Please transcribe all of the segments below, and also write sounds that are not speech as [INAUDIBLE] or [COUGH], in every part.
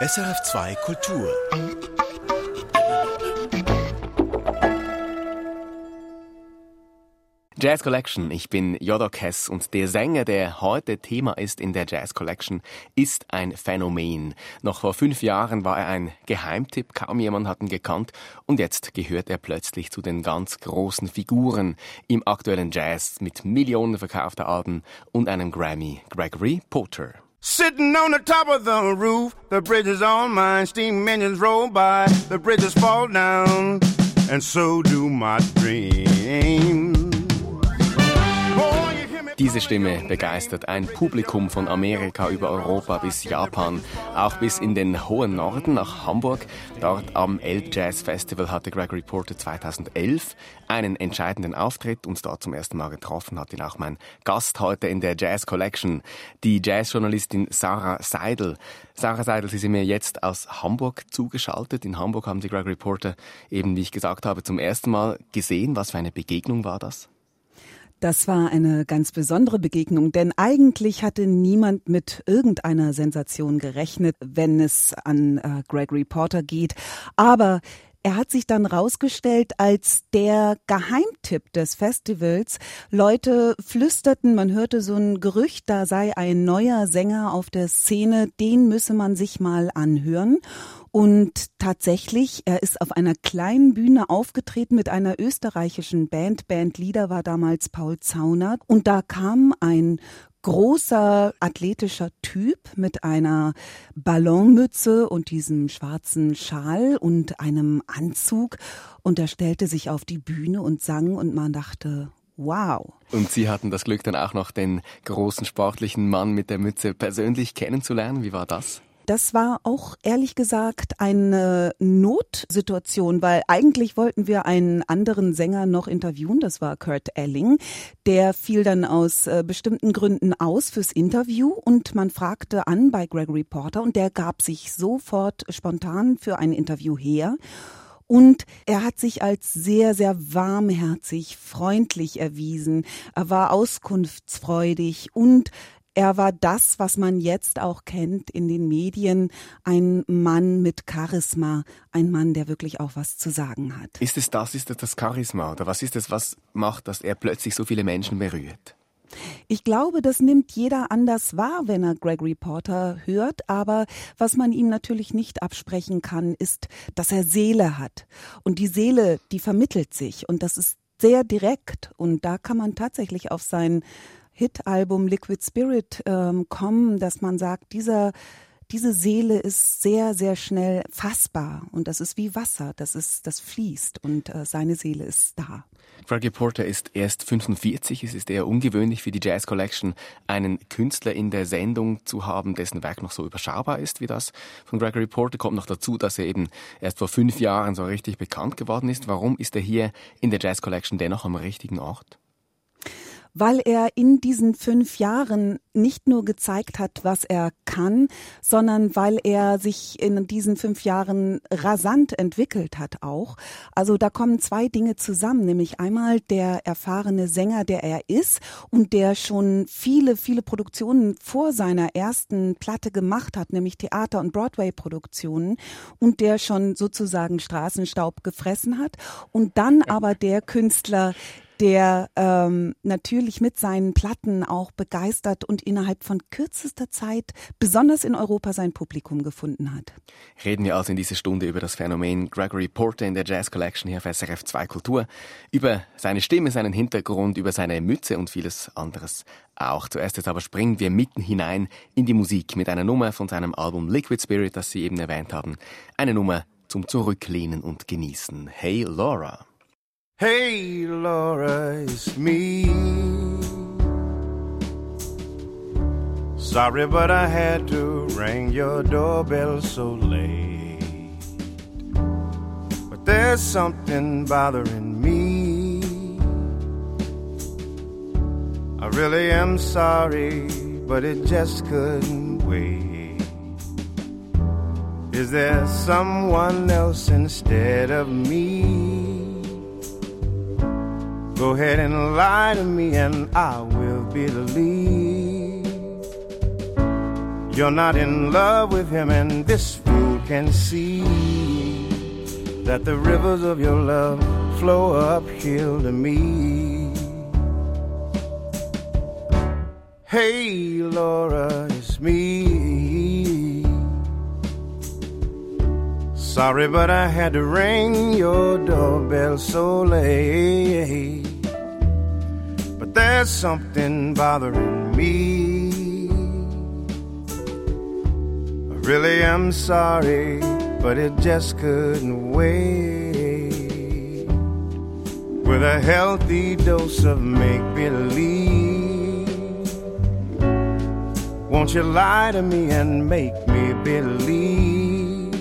SRF2 Kultur. Jazz Collection. Ich bin Jodok Hess und der Sänger, der heute Thema ist in der Jazz Collection, ist ein Phänomen. Noch vor fünf Jahren war er ein Geheimtipp, kaum jemand hat ihn gekannt und jetzt gehört er plötzlich zu den ganz großen Figuren im aktuellen Jazz mit Millionen verkaufter Alben und einem Grammy. Gregory Porter. Sitting on the top of the roof, the bridge is all mine. Steam engines roll by, the bridges fall down, and so do my dreams. Diese Stimme begeistert ein Publikum von Amerika über Europa bis Japan, auch bis in den hohen Norden nach Hamburg. Dort am Elb Jazz Festival hatte Gregory Porter 2011 einen entscheidenden Auftritt und dort zum ersten Mal getroffen hat ihn auch mein Gast heute in der Jazz Collection, die Jazzjournalistin Sarah Seidel. Sarah Seidel, Sie sind mir jetzt aus Hamburg zugeschaltet. In Hamburg haben Sie Gregory Porter eben, wie ich gesagt habe, zum ersten Mal gesehen. Was für eine Begegnung war das? Das war eine ganz besondere Begegnung, denn eigentlich hatte niemand mit irgendeiner Sensation gerechnet, wenn es an äh, Gregory Porter geht. Aber er hat sich dann rausgestellt als der Geheimtipp des Festivals. Leute flüsterten, man hörte so ein Gerücht, da sei ein neuer Sänger auf der Szene, den müsse man sich mal anhören. Und tatsächlich, er ist auf einer kleinen Bühne aufgetreten mit einer österreichischen Band. Bandleader war damals Paul Zaunert. Und da kam ein großer athletischer Typ mit einer Ballonmütze und diesem schwarzen Schal und einem Anzug und er stellte sich auf die Bühne und sang und man dachte, wow. Und Sie hatten das Glück dann auch noch den großen sportlichen Mann mit der Mütze persönlich kennenzulernen. Wie war das? Das war auch ehrlich gesagt eine Notsituation, weil eigentlich wollten wir einen anderen Sänger noch interviewen, das war Kurt Elling. Der fiel dann aus äh, bestimmten Gründen aus fürs Interview und man fragte an bei Gregory Porter und der gab sich sofort spontan für ein Interview her. Und er hat sich als sehr, sehr warmherzig, freundlich erwiesen. Er war auskunftsfreudig und er war das, was man jetzt auch kennt in den Medien, ein Mann mit Charisma, ein Mann, der wirklich auch was zu sagen hat. Ist es das, ist es das Charisma oder was ist es, was macht, dass er plötzlich so viele Menschen berührt? Ich glaube, das nimmt jeder anders wahr, wenn er Gregory Porter hört. Aber was man ihm natürlich nicht absprechen kann, ist, dass er Seele hat. Und die Seele, die vermittelt sich. Und das ist sehr direkt. Und da kann man tatsächlich auf sein Hit-Album Liquid Spirit ähm, kommen, dass man sagt, dieser diese Seele ist sehr, sehr schnell fassbar und das ist wie Wasser, das ist, das fließt und äh, seine Seele ist da. Gregory Porter ist erst 45. Es ist eher ungewöhnlich für die Jazz Collection, einen Künstler in der Sendung zu haben, dessen Werk noch so überschaubar ist wie das von Gregory Porter. Kommt noch dazu, dass er eben erst vor fünf Jahren so richtig bekannt geworden ist. Warum ist er hier in der Jazz Collection dennoch am richtigen Ort? Weil er in diesen fünf Jahren nicht nur gezeigt hat, was er kann, sondern weil er sich in diesen fünf Jahren rasant entwickelt hat auch. Also da kommen zwei Dinge zusammen, nämlich einmal der erfahrene Sänger, der er ist und der schon viele, viele Produktionen vor seiner ersten Platte gemacht hat, nämlich Theater- und Broadway-Produktionen und der schon sozusagen Straßenstaub gefressen hat und dann aber der Künstler, der ähm, natürlich mit seinen Platten auch begeistert und innerhalb von kürzester Zeit besonders in Europa sein Publikum gefunden hat. Reden wir also in dieser Stunde über das Phänomen Gregory Porter in der Jazz Collection hier auf SRF 2 Kultur, über seine Stimme, seinen Hintergrund, über seine Mütze und vieles anderes auch. Zuerst jetzt aber springen wir mitten hinein in die Musik mit einer Nummer von seinem Album Liquid Spirit, das Sie eben erwähnt haben. Eine Nummer zum Zurücklehnen und Genießen. Hey Laura. Hey, Laura, it's me. Sorry, but I had to ring your doorbell so late. But there's something bothering me. I really am sorry, but it just couldn't wait. Is there someone else instead of me? Go ahead and lie to me, and I will believe. You're not in love with him, and this fool can see that the rivers of your love flow uphill to me. Hey, Laura, it's me. Sorry, but I had to ring your doorbell so late. But there's something bothering me. I really am sorry, but it just couldn't wait. With a healthy dose of make believe. Won't you lie to me and make me believe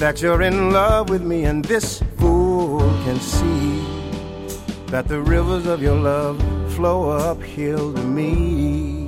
that you're in love with me and this fool can see that the rivers of your love flow uphill to me.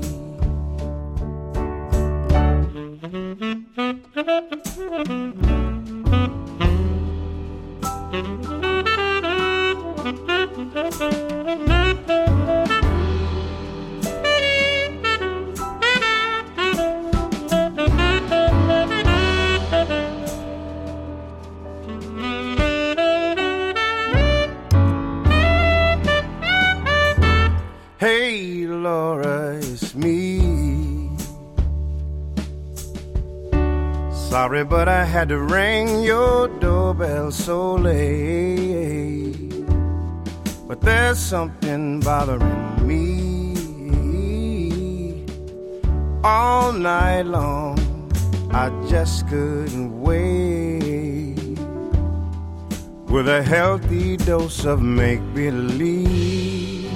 Had to ring your doorbell so late. But there's something bothering me. All night long, I just couldn't wait. With a healthy dose of make believe.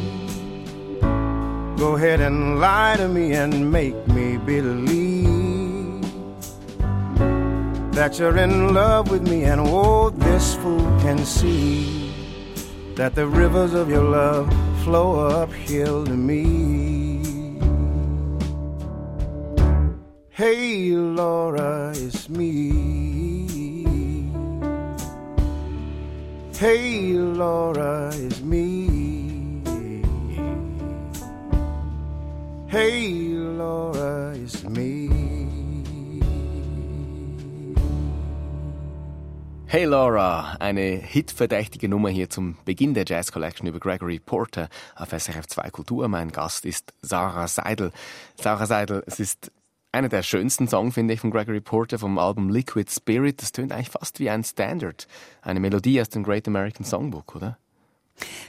Go ahead and lie to me and make me believe that you're in love with me, and oh, this fool can see that the rivers of your love flow uphill to me. Hey Laura, eine hitverdächtige Nummer hier zum Beginn der Jazz Collection über Gregory Porter auf SRF 2 Kultur. Mein Gast ist Sarah Seidel. Sarah Seidel, es ist einer der schönsten Songs, finde ich, von Gregory Porter vom Album Liquid Spirit. Das tönt eigentlich fast wie ein Standard. Eine Melodie aus dem Great American Songbook, oder?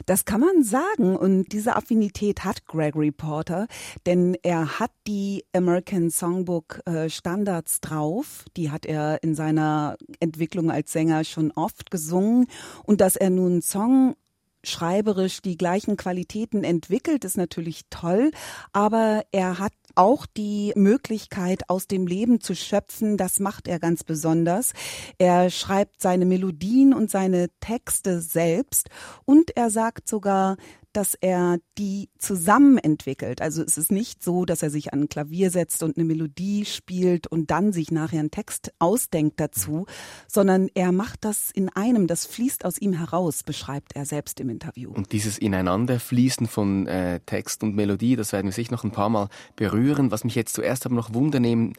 Das kann man sagen. Und diese Affinität hat Gregory Porter, denn er hat die American Songbook äh, Standards drauf. Die hat er in seiner Entwicklung als Sänger schon oft gesungen. Und dass er nun Song schreiberisch die gleichen Qualitäten entwickelt, ist natürlich toll, aber er hat auch die Möglichkeit, aus dem Leben zu schöpfen. Das macht er ganz besonders. Er schreibt seine Melodien und seine Texte selbst und er sagt sogar, dass er die zusammen entwickelt. Also es ist nicht so, dass er sich an ein Klavier setzt und eine Melodie spielt und dann sich nachher einen Text ausdenkt dazu, sondern er macht das in einem, das fließt aus ihm heraus, beschreibt er selbst im Interview. Und dieses Ineinanderfließen von äh, Text und Melodie, das werden wir sich noch ein paar Mal berühren. Was mich jetzt zuerst aber noch wundernehmen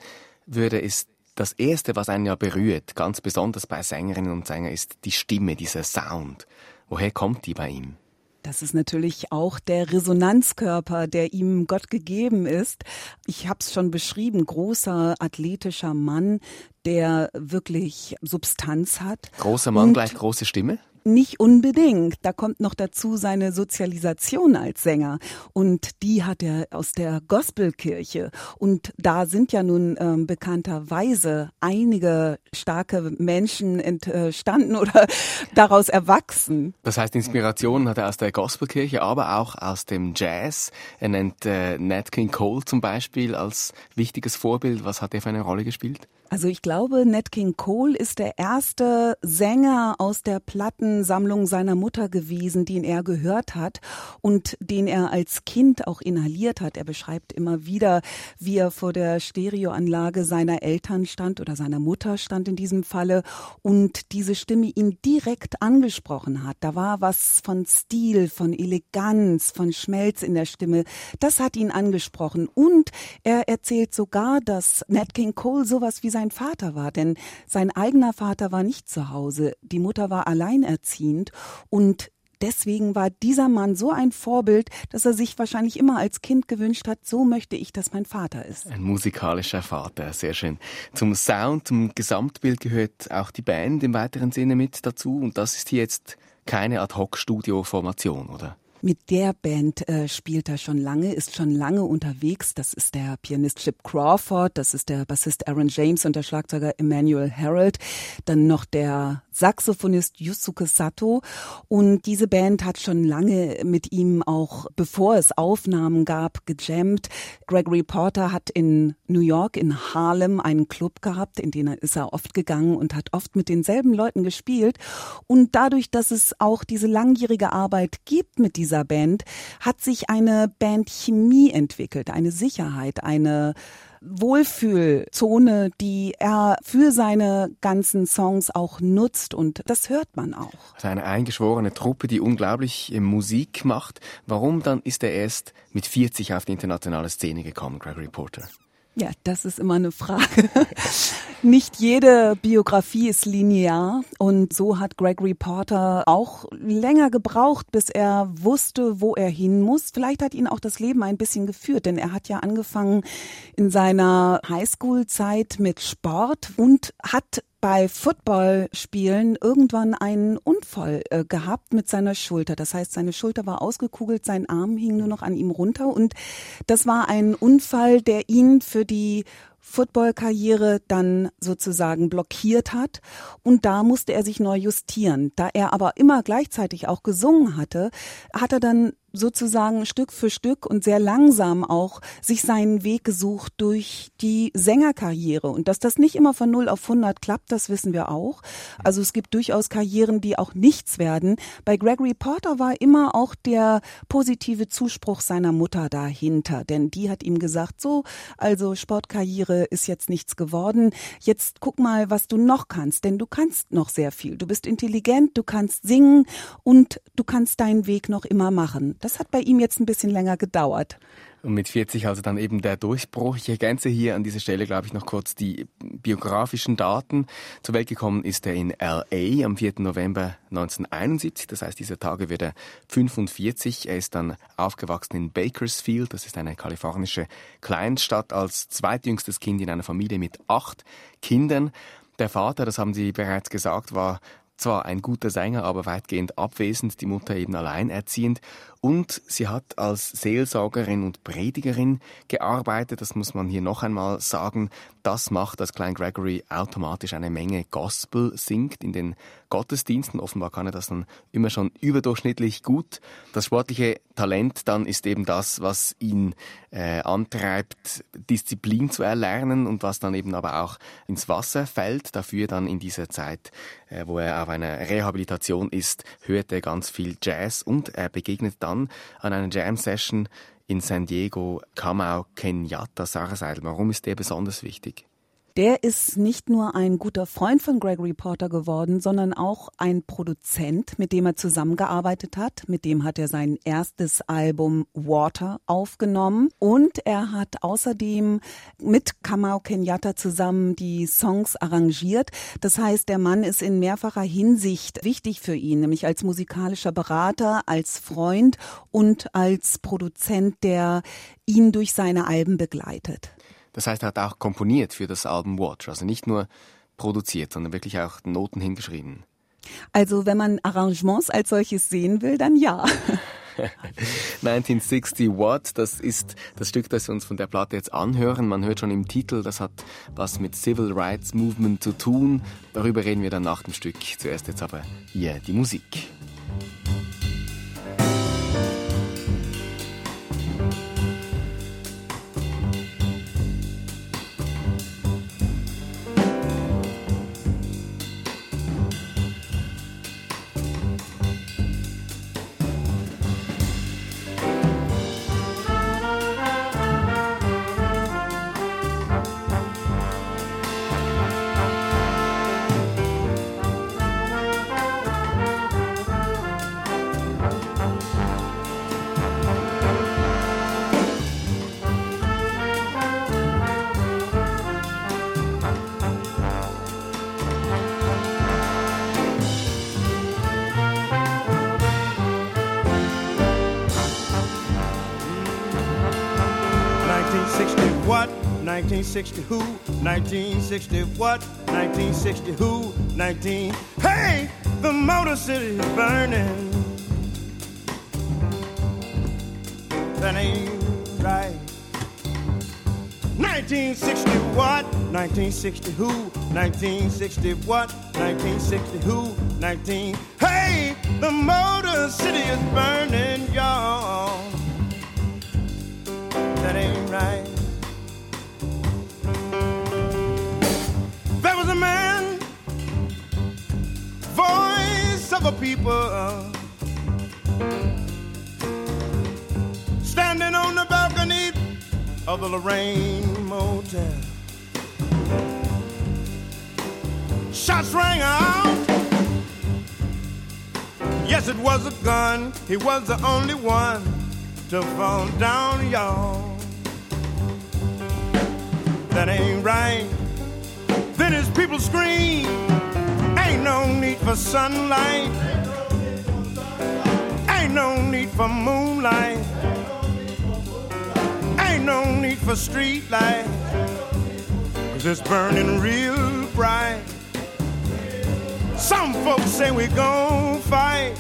würde, ist das Erste, was einen ja berührt, ganz besonders bei Sängerinnen und Sängern, ist die Stimme, dieser Sound. Woher kommt die bei ihm? Das ist natürlich auch der Resonanzkörper, der ihm Gott gegeben ist. Ich habe es schon beschrieben, großer athletischer Mann, der wirklich Substanz hat. Großer Mann gleich große Stimme? Nicht unbedingt. Da kommt noch dazu seine Sozialisation als Sänger. Und die hat er aus der Gospelkirche. Und da sind ja nun ähm, bekannterweise einige starke Menschen entstanden oder [LAUGHS] daraus erwachsen. Das heißt, Inspiration hat er aus der Gospelkirche, aber auch aus dem Jazz. Er nennt äh, Nat King Cole zum Beispiel als wichtiges Vorbild. Was hat er für eine Rolle gespielt? Also ich glaube, Nat King Cole ist der erste Sänger aus der Platten Plattensammlung seiner Mutter gewesen, den er gehört hat und den er als Kind auch inhaliert hat. Er beschreibt immer wieder, wie er vor der Stereoanlage seiner Eltern stand oder seiner Mutter stand in diesem Falle und diese Stimme ihn direkt angesprochen hat. Da war was von Stil, von Eleganz, von Schmelz in der Stimme. Das hat ihn angesprochen und er erzählt sogar, dass Nat King Cole sowas wie sein Vater war, denn sein eigener Vater war nicht zu Hause. Die Mutter war alleinerziehend und deswegen war dieser Mann so ein Vorbild, dass er sich wahrscheinlich immer als Kind gewünscht hat, so möchte ich, dass mein Vater ist. Ein musikalischer Vater, sehr schön. Zum Sound, zum Gesamtbild gehört auch die Band im weiteren Sinne mit dazu und das ist hier jetzt keine Ad-Hoc-Studio-Formation, oder? Mit der Band äh, spielt er schon lange, ist schon lange unterwegs. Das ist der Pianist Chip Crawford, das ist der Bassist Aaron James und der Schlagzeuger Emmanuel Harold. Dann noch der Saxophonist Yusuke Sato. Und diese Band hat schon lange mit ihm auch, bevor es Aufnahmen gab, gejammt. Gregory Porter hat in New York, in Harlem, einen Club gehabt, in den ist er oft gegangen und hat oft mit denselben Leuten gespielt. Und dadurch, dass es auch diese langjährige Arbeit gibt mit dieser dieser Band hat sich eine Bandchemie entwickelt, eine Sicherheit, eine Wohlfühlzone, die er für seine ganzen Songs auch nutzt und das hört man auch. Also eine eingeschworene Truppe, die unglaublich Musik macht. Warum dann ist er erst mit 40 auf die internationale Szene gekommen, Gregory Porter? Ja, das ist immer eine Frage. [LAUGHS] Nicht jede Biografie ist linear und so hat Gregory Porter auch länger gebraucht, bis er wusste, wo er hin muss. Vielleicht hat ihn auch das Leben ein bisschen geführt, denn er hat ja angefangen in seiner Highschool-Zeit mit Sport und hat bei Footballspielen irgendwann einen Unfall äh, gehabt mit seiner Schulter. Das heißt, seine Schulter war ausgekugelt, sein Arm hing nur noch an ihm runter und das war ein Unfall, der ihn für die Footballkarriere dann sozusagen blockiert hat und da musste er sich neu justieren. Da er aber immer gleichzeitig auch gesungen hatte, hat er dann sozusagen Stück für Stück und sehr langsam auch sich seinen Weg gesucht durch die Sängerkarriere. Und dass das nicht immer von 0 auf 100 klappt, das wissen wir auch. Also es gibt durchaus Karrieren, die auch nichts werden. Bei Gregory Porter war immer auch der positive Zuspruch seiner Mutter dahinter, denn die hat ihm gesagt, so, also Sportkarriere ist jetzt nichts geworden. Jetzt guck mal, was du noch kannst, denn du kannst noch sehr viel. Du bist intelligent, du kannst singen und du kannst deinen Weg noch immer machen. Das hat bei ihm jetzt ein bisschen länger gedauert. Und mit 40 also dann eben der Durchbruch. Ich ergänze hier an dieser Stelle, glaube ich, noch kurz die biografischen Daten. Zur Welt gekommen ist er in L.A. am 4. November 1971. Das heißt, dieser Tage wird er 45. Er ist dann aufgewachsen in Bakersfield. Das ist eine kalifornische Kleinstadt als zweitjüngstes Kind in einer Familie mit acht Kindern. Der Vater, das haben Sie bereits gesagt, war zwar ein guter Sänger, aber weitgehend abwesend, die Mutter eben alleinerziehend. Und sie hat als Seelsorgerin und Predigerin gearbeitet. Das muss man hier noch einmal sagen. Das macht, dass Klein Gregory automatisch eine Menge Gospel singt in den Gottesdiensten. Offenbar kann er das dann immer schon überdurchschnittlich gut. Das sportliche Talent dann ist eben das, was ihn äh, antreibt, Disziplin zu erlernen und was dann eben aber auch ins Wasser fällt. Dafür dann in dieser Zeit, äh, wo er auf einer Rehabilitation ist, hört er ganz viel Jazz und er begegnet dann dann an einer Jam-Session in San Diego Kamau Kenyatta Sarah Seidel. Warum ist der besonders wichtig? Der ist nicht nur ein guter Freund von Gregory Porter geworden, sondern auch ein Produzent, mit dem er zusammengearbeitet hat. Mit dem hat er sein erstes Album Water aufgenommen. Und er hat außerdem mit Kamau Kenyatta zusammen die Songs arrangiert. Das heißt, der Mann ist in mehrfacher Hinsicht wichtig für ihn, nämlich als musikalischer Berater, als Freund und als Produzent, der ihn durch seine Alben begleitet. Das heißt, er hat auch komponiert für das Album Watch, also nicht nur produziert, sondern wirklich auch Noten hingeschrieben. Also wenn man Arrangements als solches sehen will, dann ja. [LAUGHS] 1960 Watt, das ist das Stück, das wir uns von der Platte jetzt anhören. Man hört schon im Titel, das hat was mit Civil Rights Movement zu tun. Darüber reden wir dann nach dem Stück. Zuerst jetzt aber hier die Musik. 1960 who? 1960 what? 1960 who? 19. Hey, the Motor City is burning. That ain't right. 1960 what? 1960 who? 1960 what? 1960 who? 19. Hey, the Motor City is burning, y'all. That ain't right. A people, standing on the balcony of the Lorraine Motel. Shots rang out. Yes, it was a gun. He was the only one to fall down, y'all. That ain't right. Then his people scream. Ain't no need for sunlight. Ain't no need for moonlight. Ain't no need for street light. Cause it's burning real bright. Some folks say we gon' fight.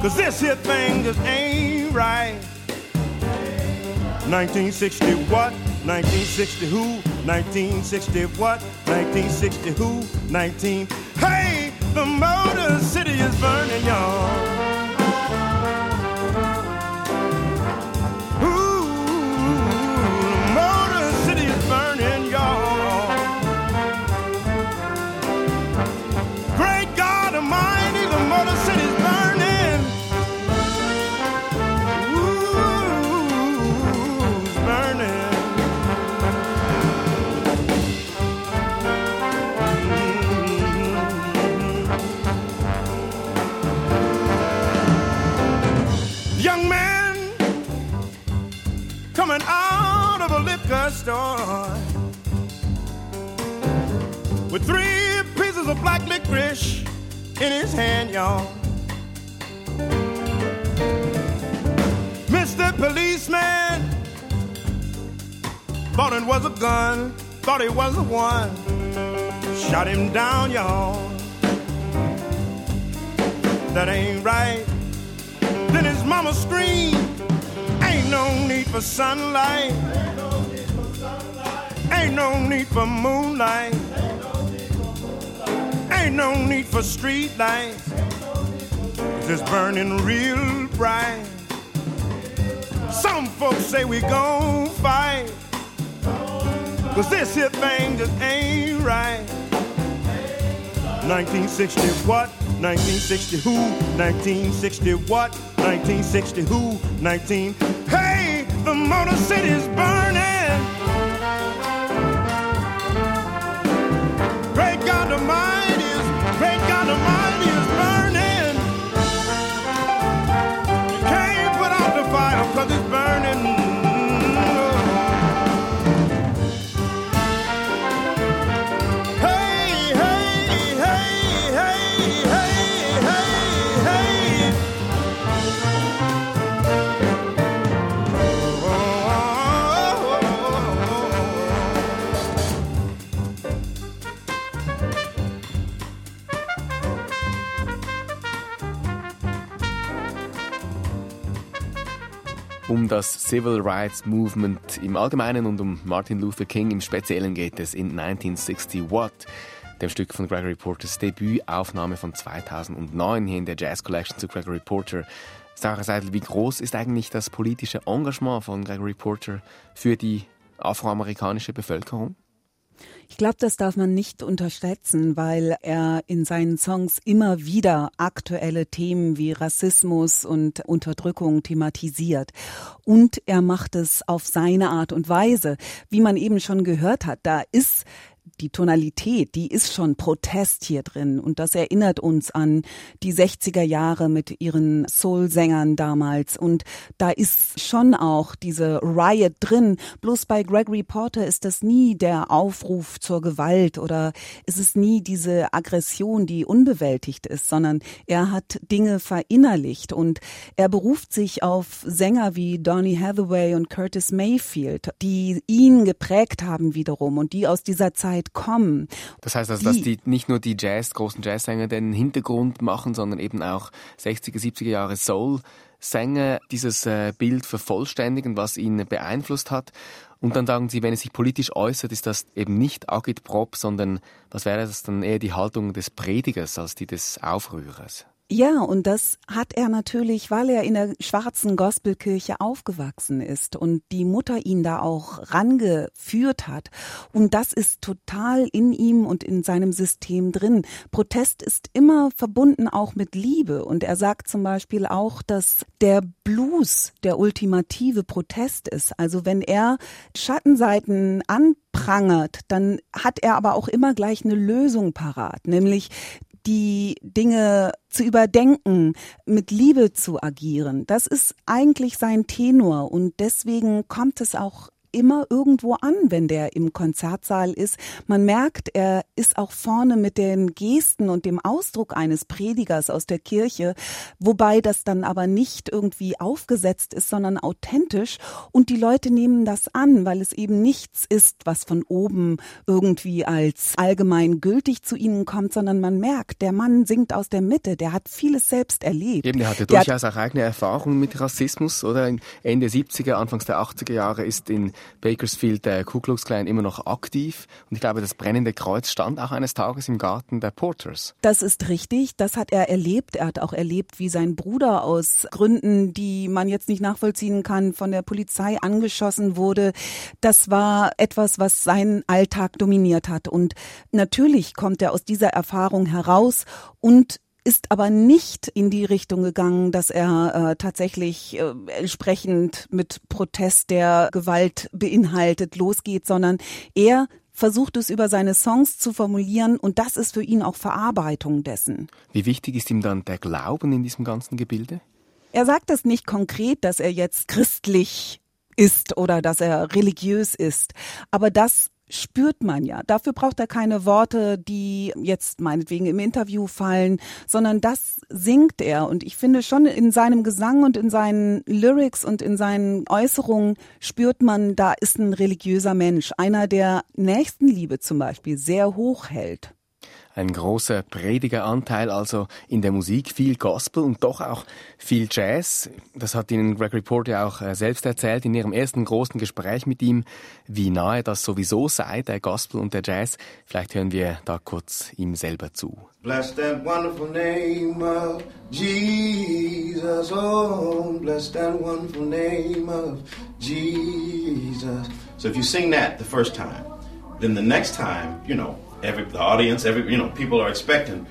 Cause this here thing just ain't right. 1960 what? 1960 who? 1960 what? 1960 who? 19. Hey, the Motor City is burning, y'all. Need for street lights. It's burning real bright. Some folks say we gon' fight. Cause this here thing just ain't right. 1960 what? 1960 who? 1960 what? 1960 who? 19. Hey, the Motor City's burning. Das Civil Rights Movement im Allgemeinen und um Martin Luther King im Speziellen geht es in 1960 What, dem Stück von Gregory Porters Debütaufnahme von 2009 hier in der Jazz Collection zu Gregory Porter. Sarah Seidel, wie groß ist eigentlich das politische Engagement von Gregory Porter für die afroamerikanische Bevölkerung? Ich glaube, das darf man nicht unterschätzen, weil er in seinen Songs immer wieder aktuelle Themen wie Rassismus und Unterdrückung thematisiert. Und er macht es auf seine Art und Weise. Wie man eben schon gehört hat, da ist die Tonalität, die ist schon Protest hier drin. Und das erinnert uns an die 60er Jahre mit ihren Soul-Sängern damals. Und da ist schon auch diese Riot drin. Bloß bei Gregory Porter ist das nie der Aufruf zur Gewalt oder ist es nie diese Aggression, die unbewältigt ist, sondern er hat Dinge verinnerlicht. Und er beruft sich auf Sänger wie Donny Hathaway und Curtis Mayfield, die ihn geprägt haben wiederum. Und die aus dieser Zeit kommen. Das heißt also, dass die nicht nur die Jazz, großen Jazzsänger den Hintergrund machen, sondern eben auch 60er, 70er Jahre Soul Sänger dieses äh, Bild vervollständigen, was ihn beeinflusst hat. Und dann sagen sie, wenn es sich politisch äußert, ist das eben nicht Agitprop, sondern was wäre das dann eher die Haltung des Predigers als die des Aufrührers? Ja, und das hat er natürlich, weil er in der schwarzen Gospelkirche aufgewachsen ist und die Mutter ihn da auch rangeführt hat. Und das ist total in ihm und in seinem System drin. Protest ist immer verbunden auch mit Liebe. Und er sagt zum Beispiel auch, dass der Blues der ultimative Protest ist. Also wenn er Schattenseiten anprangert, dann hat er aber auch immer gleich eine Lösung parat, nämlich die Dinge zu überdenken, mit Liebe zu agieren. Das ist eigentlich sein Tenor und deswegen kommt es auch immer irgendwo an, wenn der im Konzertsaal ist. Man merkt, er ist auch vorne mit den Gesten und dem Ausdruck eines Predigers aus der Kirche, wobei das dann aber nicht irgendwie aufgesetzt ist, sondern authentisch und die Leute nehmen das an, weil es eben nichts ist, was von oben irgendwie als allgemein gültig zu ihnen kommt, sondern man merkt, der Mann singt aus der Mitte, der hat vieles selbst erlebt. Eben, der hatte der durchaus auch eigene Erfahrungen mit Rassismus, oder? Ende 70er, Anfangs der 80er Jahre ist in Bakersfield der Ku Klux Klan immer noch aktiv. Und ich glaube, das brennende Kreuz stand auch eines Tages im Garten der Porters. Das ist richtig. Das hat er erlebt. Er hat auch erlebt, wie sein Bruder aus Gründen, die man jetzt nicht nachvollziehen kann, von der Polizei angeschossen wurde. Das war etwas, was seinen Alltag dominiert hat. Und natürlich kommt er aus dieser Erfahrung heraus und ist aber nicht in die Richtung gegangen, dass er äh, tatsächlich äh, entsprechend mit Protest, der Gewalt beinhaltet, losgeht, sondern er versucht es über seine Songs zu formulieren und das ist für ihn auch Verarbeitung dessen. Wie wichtig ist ihm dann der Glauben in diesem ganzen Gebilde? Er sagt es nicht konkret, dass er jetzt christlich ist oder dass er religiös ist, aber das spürt man ja. Dafür braucht er keine Worte, die jetzt meinetwegen im Interview fallen, sondern das singt er. Und ich finde schon in seinem Gesang und in seinen Lyrics und in seinen Äußerungen spürt man, da ist ein religiöser Mensch, einer, der Nächstenliebe zum Beispiel sehr hoch hält ein großer Predigeranteil also in der Musik, viel Gospel und doch auch viel Jazz. Das hat Ihnen Greg Report ja auch äh, selbst erzählt in Ihrem ersten großen Gespräch mit ihm, wie nahe das sowieso sei, der Gospel und der Jazz. Vielleicht hören wir da kurz ihm selber zu. Bless that wonderful name of Jesus, oh, bless that wonderful name of Jesus. So if you sing that the first time, then the next time, you know, every the audience, every you know, people are expecting.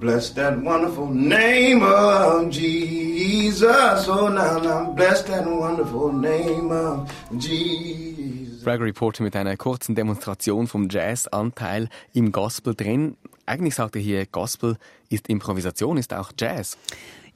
Bless that wonderful name of Jesus. Oh, now, now, bless that wonderful name of Jesus. Gregory Porter mit einer kurzen Demonstration vom Jazz-Anteil im Gospel drin. Eigentlich sagt er hier, Gospel ist Improvisation, ist auch Jazz.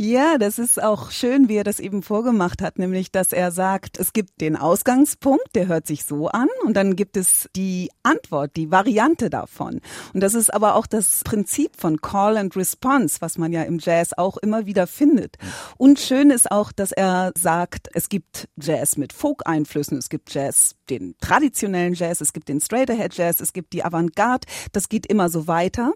Ja, das ist auch schön, wie er das eben vorgemacht hat, nämlich, dass er sagt, es gibt den Ausgangspunkt, der hört sich so an und dann gibt es die Antwort, die Variante davon. Und das ist aber auch das Prinzip von Call and Response, was man ja im Jazz auch immer wieder findet. Und schön ist auch, dass er sagt, es gibt Jazz mit Folk-Einflüssen, es gibt Jazz, den traditionellen Jazz, es gibt den Straight-Ahead Jazz, es gibt die Avantgarde, das geht immer so weiter.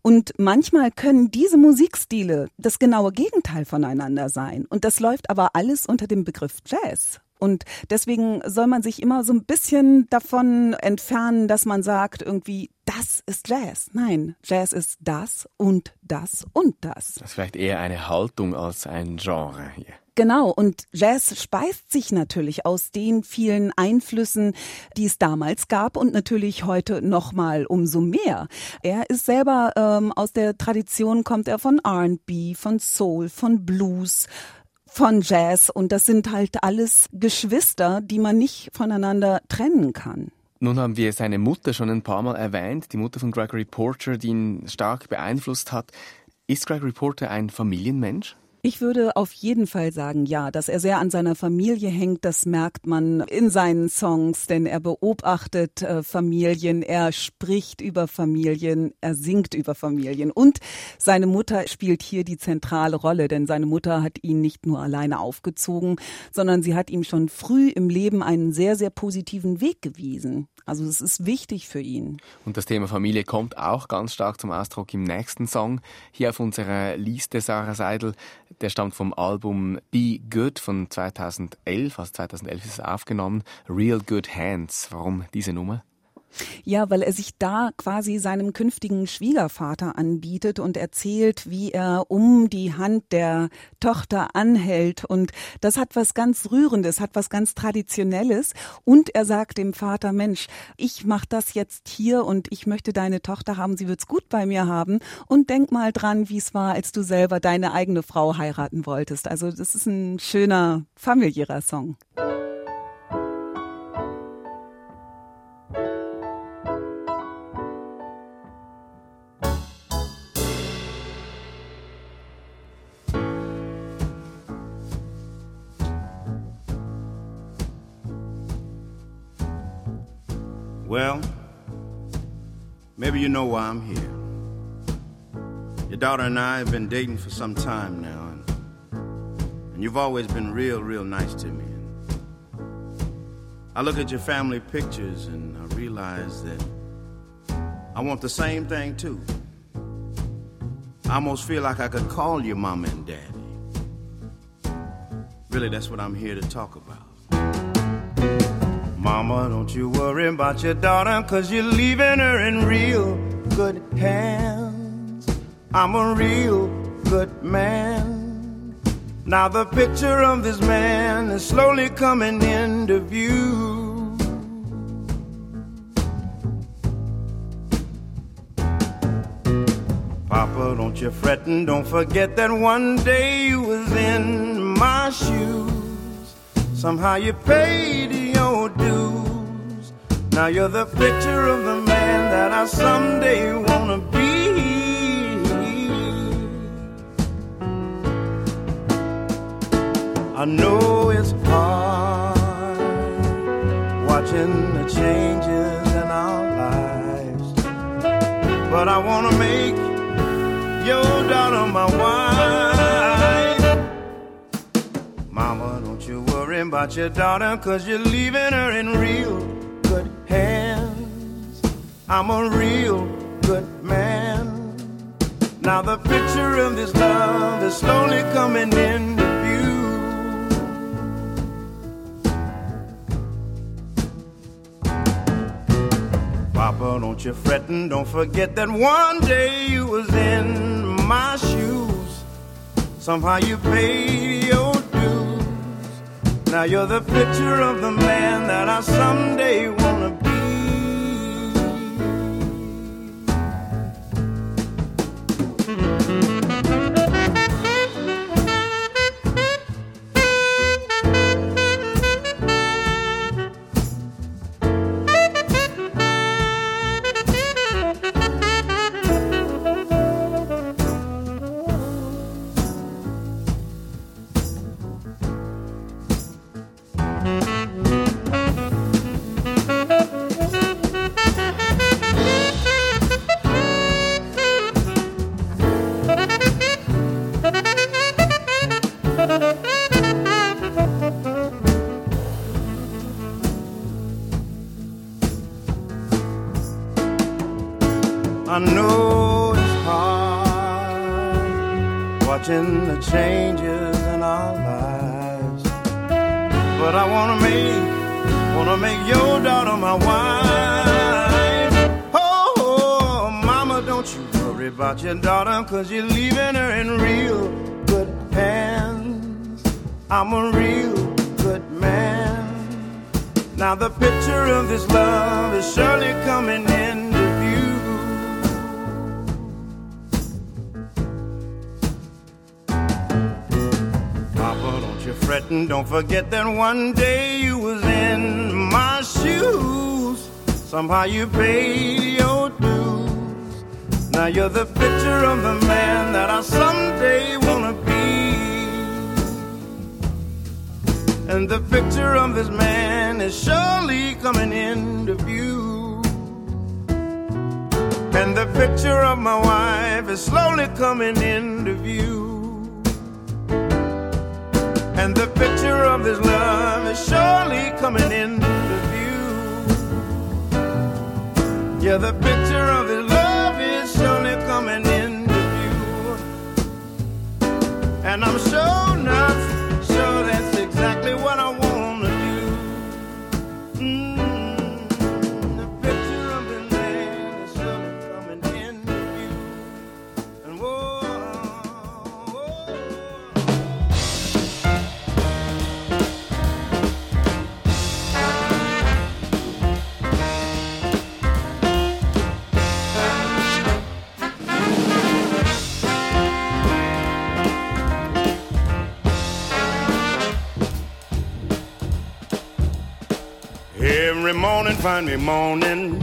Und manchmal können diese Musikstile das genaue Gegenteil Gegenteil voneinander sein. Und das läuft aber alles unter dem Begriff Jazz. Und deswegen soll man sich immer so ein bisschen davon entfernen, dass man sagt, irgendwie, das ist Jazz. Nein, Jazz ist das und das und das. Das ist vielleicht eher eine Haltung als ein Genre hier. Genau, und Jazz speist sich natürlich aus den vielen Einflüssen, die es damals gab und natürlich heute nochmal umso mehr. Er ist selber ähm, aus der Tradition, kommt er von RB, von Soul, von Blues, von Jazz und das sind halt alles Geschwister, die man nicht voneinander trennen kann. Nun haben wir seine Mutter schon ein paar Mal erwähnt, die Mutter von Gregory Porter, die ihn stark beeinflusst hat. Ist Gregory Porter ein Familienmensch? Ich würde auf jeden Fall sagen, ja, dass er sehr an seiner Familie hängt, das merkt man in seinen Songs, denn er beobachtet äh, Familien, er spricht über Familien, er singt über Familien und seine Mutter spielt hier die zentrale Rolle, denn seine Mutter hat ihn nicht nur alleine aufgezogen, sondern sie hat ihm schon früh im Leben einen sehr, sehr positiven Weg gewiesen. Also es ist wichtig für ihn. Und das Thema Familie kommt auch ganz stark zum Ausdruck im nächsten Song. Hier auf unserer Liste Sarah Seidel der stammt vom Album Be Good von 2011. Also 2011 ist es aufgenommen. Real Good Hands. Warum diese Nummer? Ja, weil er sich da quasi seinem künftigen Schwiegervater anbietet und erzählt, wie er um die Hand der Tochter anhält. Und das hat was ganz Rührendes, hat was ganz Traditionelles. Und er sagt dem Vater, Mensch, ich mach das jetzt hier und ich möchte deine Tochter haben, sie wird's gut bei mir haben. Und denk mal dran, wie es war, als du selber deine eigene Frau heiraten wolltest. Also das ist ein schöner familiärer Song. Well, maybe you know why I'm here. Your daughter and I have been dating for some time now, and, and you've always been real, real nice to me. I look at your family pictures and I realize that I want the same thing too. I almost feel like I could call you mom and daddy. Really, that's what I'm here to talk about. Mama, don't you worry about your daughter, cause you're leaving her in real good hands. I'm a real good man. Now the picture of this man is slowly coming into view. Papa, don't you fret and don't forget that one day you was in my shoes. Somehow you paid your. Now you're the picture of the man that I someday wanna be. I know it's hard watching the changes in our lives, but I wanna make your daughter my wife. Mama, don't you worry about your daughter, cause you're leaving her in real hands. I'm a real good man. Now the picture of this love is slowly coming into view. Papa, don't you fret and don't forget that one day you was in my shoes. Somehow you paid your. Now you're the picture of the man that I someday wanna be. Watching the changes in our lives, but I wanna make, wanna make your daughter my wife. Oh, oh, mama, don't you worry about your daughter, cause you're leaving her in real good hands. I'm a real good man. Now the picture of this love is surely coming into don't forget that one day you was in my shoes. Somehow you paid your dues. Now you're the picture of the man that I someday wanna be. And the picture of this man is surely coming into view. And the picture of my wife is slowly coming into view. And the of this love is surely coming into view. Yeah, the picture of this love is surely coming into view. And I'm Morning find me moaning.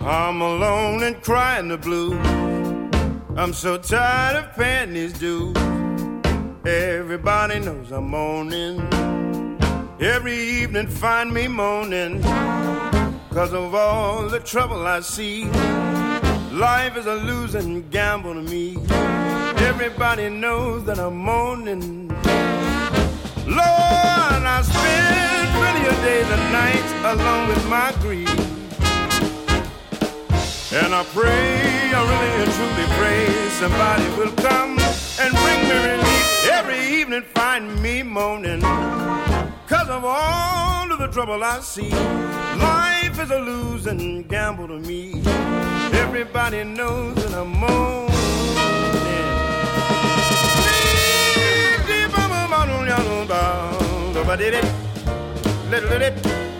I'm alone and crying the blues. I'm so tired of paying these dues. Everybody knows I'm moaning. Every evening find me moaning. Cause of all the trouble I see. Life is a losing gamble to me. Everybody knows that I'm moaning. Lord, I spend of days and nights alone with my grief. And I pray, I really and truly pray somebody will come and bring me relief. Every evening find me moaning. Cause of all of the trouble I see. Life is a losing gamble to me. Everybody knows that I'm moaning little, little, little.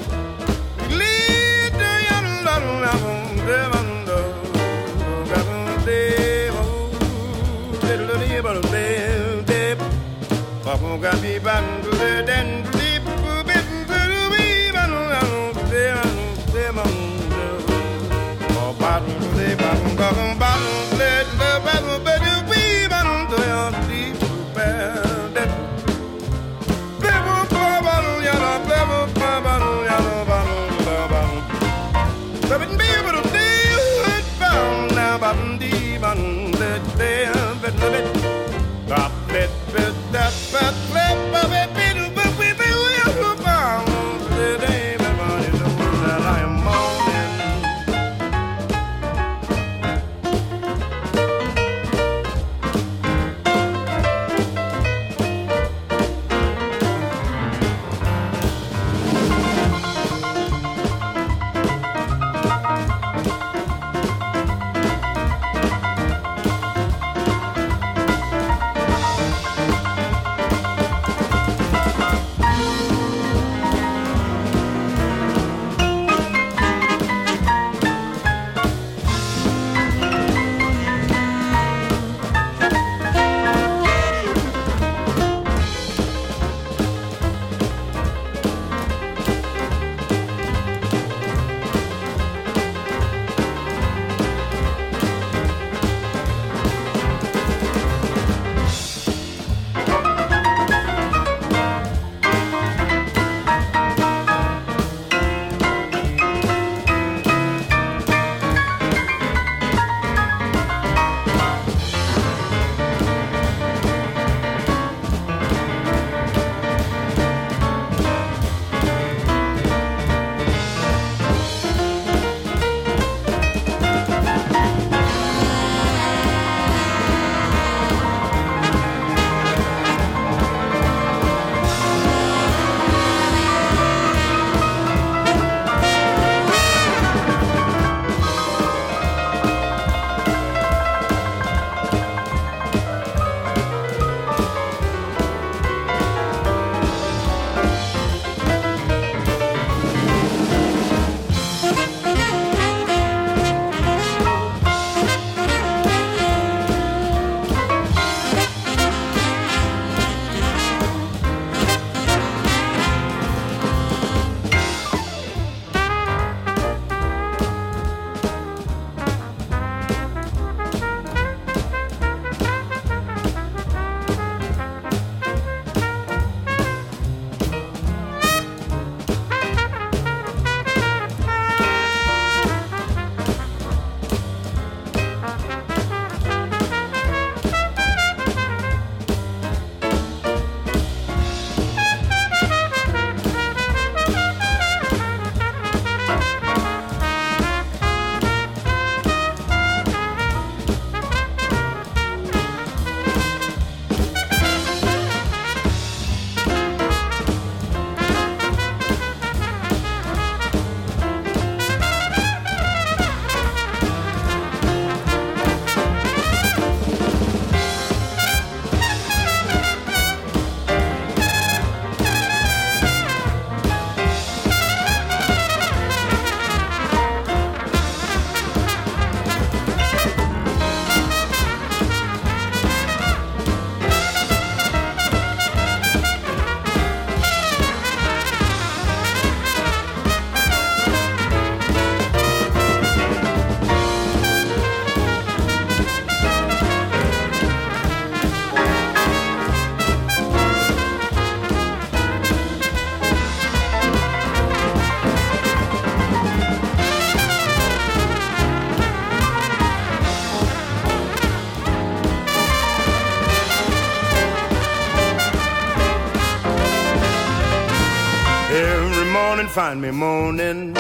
Find me moaning.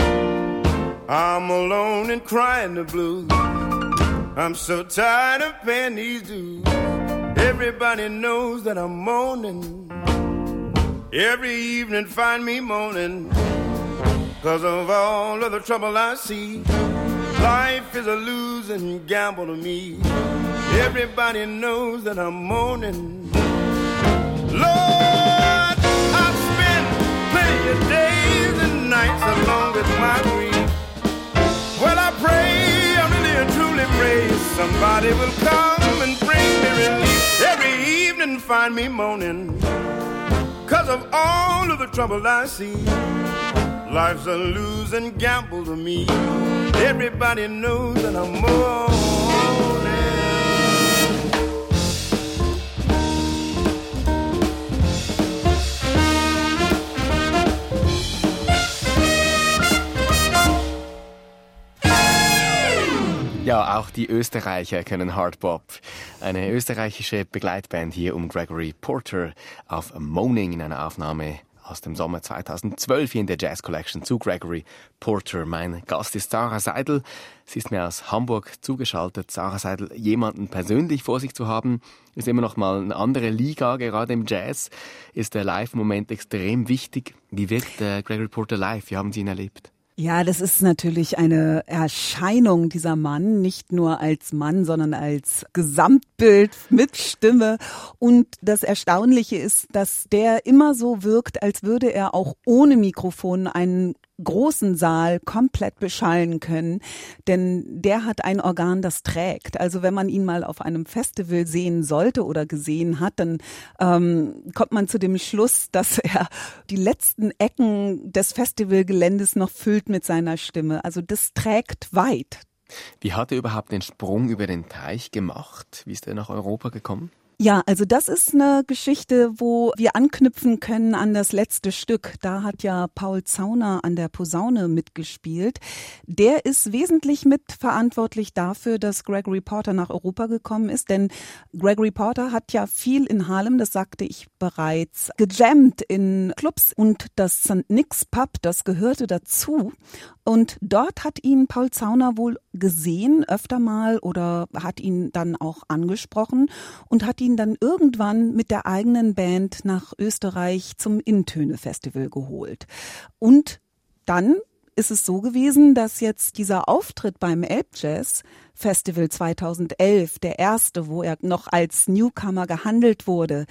I'm alone and crying the blues. I'm so tired of paying these dues. Everybody knows that I'm moaning. Every evening find me moaning. Cause of all of the trouble I see. Life is a losing gamble to me. Everybody knows that I'm moaning. Lord, I've spent plenty of days nights along with my grief. Well, I pray, I really and truly pray somebody will come and bring me relief. Every evening find me moaning. Cause of all of the trouble I see. Life's a losing gamble to me. Everybody knows that I'm moaning. Auch die Österreicher können Hardbop. Eine österreichische Begleitband hier um Gregory Porter auf Moaning in einer Aufnahme aus dem Sommer 2012 hier in der Jazz Collection zu Gregory Porter. Mein Gast ist Sarah Seidel. Sie ist mir aus Hamburg zugeschaltet. Sarah Seidel, jemanden persönlich vor sich zu haben, ist immer noch mal eine andere Liga. Gerade im Jazz ist der Live-Moment extrem wichtig. Wie wirkt äh, Gregory Porter live? Wie haben Sie ihn erlebt? Ja, das ist natürlich eine Erscheinung dieser Mann, nicht nur als Mann, sondern als Gesamtbild mit Stimme. Und das Erstaunliche ist, dass der immer so wirkt, als würde er auch ohne Mikrofon einen großen Saal komplett beschallen können, denn der hat ein Organ, das trägt. Also wenn man ihn mal auf einem Festival sehen sollte oder gesehen hat, dann ähm, kommt man zu dem Schluss, dass [LAUGHS] er die letzten Ecken des Festivalgeländes noch füllt mit seiner Stimme. Also das trägt weit. Wie hat er überhaupt den Sprung über den Teich gemacht? Wie ist er nach Europa gekommen? Ja, also das ist eine Geschichte, wo wir anknüpfen können an das letzte Stück. Da hat ja Paul Zauner an der Posaune mitgespielt. Der ist wesentlich mitverantwortlich dafür, dass Gregory Porter nach Europa gekommen ist, denn Gregory Porter hat ja viel in Harlem, das sagte ich bereits, gejammt in Clubs und das St. Nick's Pub, das gehörte dazu. Und dort hat ihn Paul Zauner wohl gesehen, öfter mal, oder hat ihn dann auch angesprochen und hat ihn dann irgendwann mit der eigenen Band nach Österreich zum Intöne-Festival geholt. Und dann ist es so gewesen, dass jetzt dieser Auftritt beim Elbjazz Festival 2011, der erste, wo er noch als Newcomer gehandelt wurde,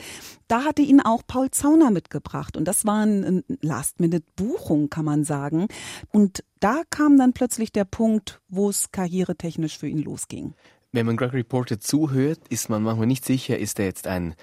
da hatte ihn auch Paul Zauner mitgebracht. Und das war eine Last-Minute-Buchung, kann man sagen. Und da kam dann plötzlich der Punkt, wo es karrieretechnisch für ihn losging. Wenn man Gregory Porter zuhört, ist man manchmal nicht sicher, ist er jetzt ein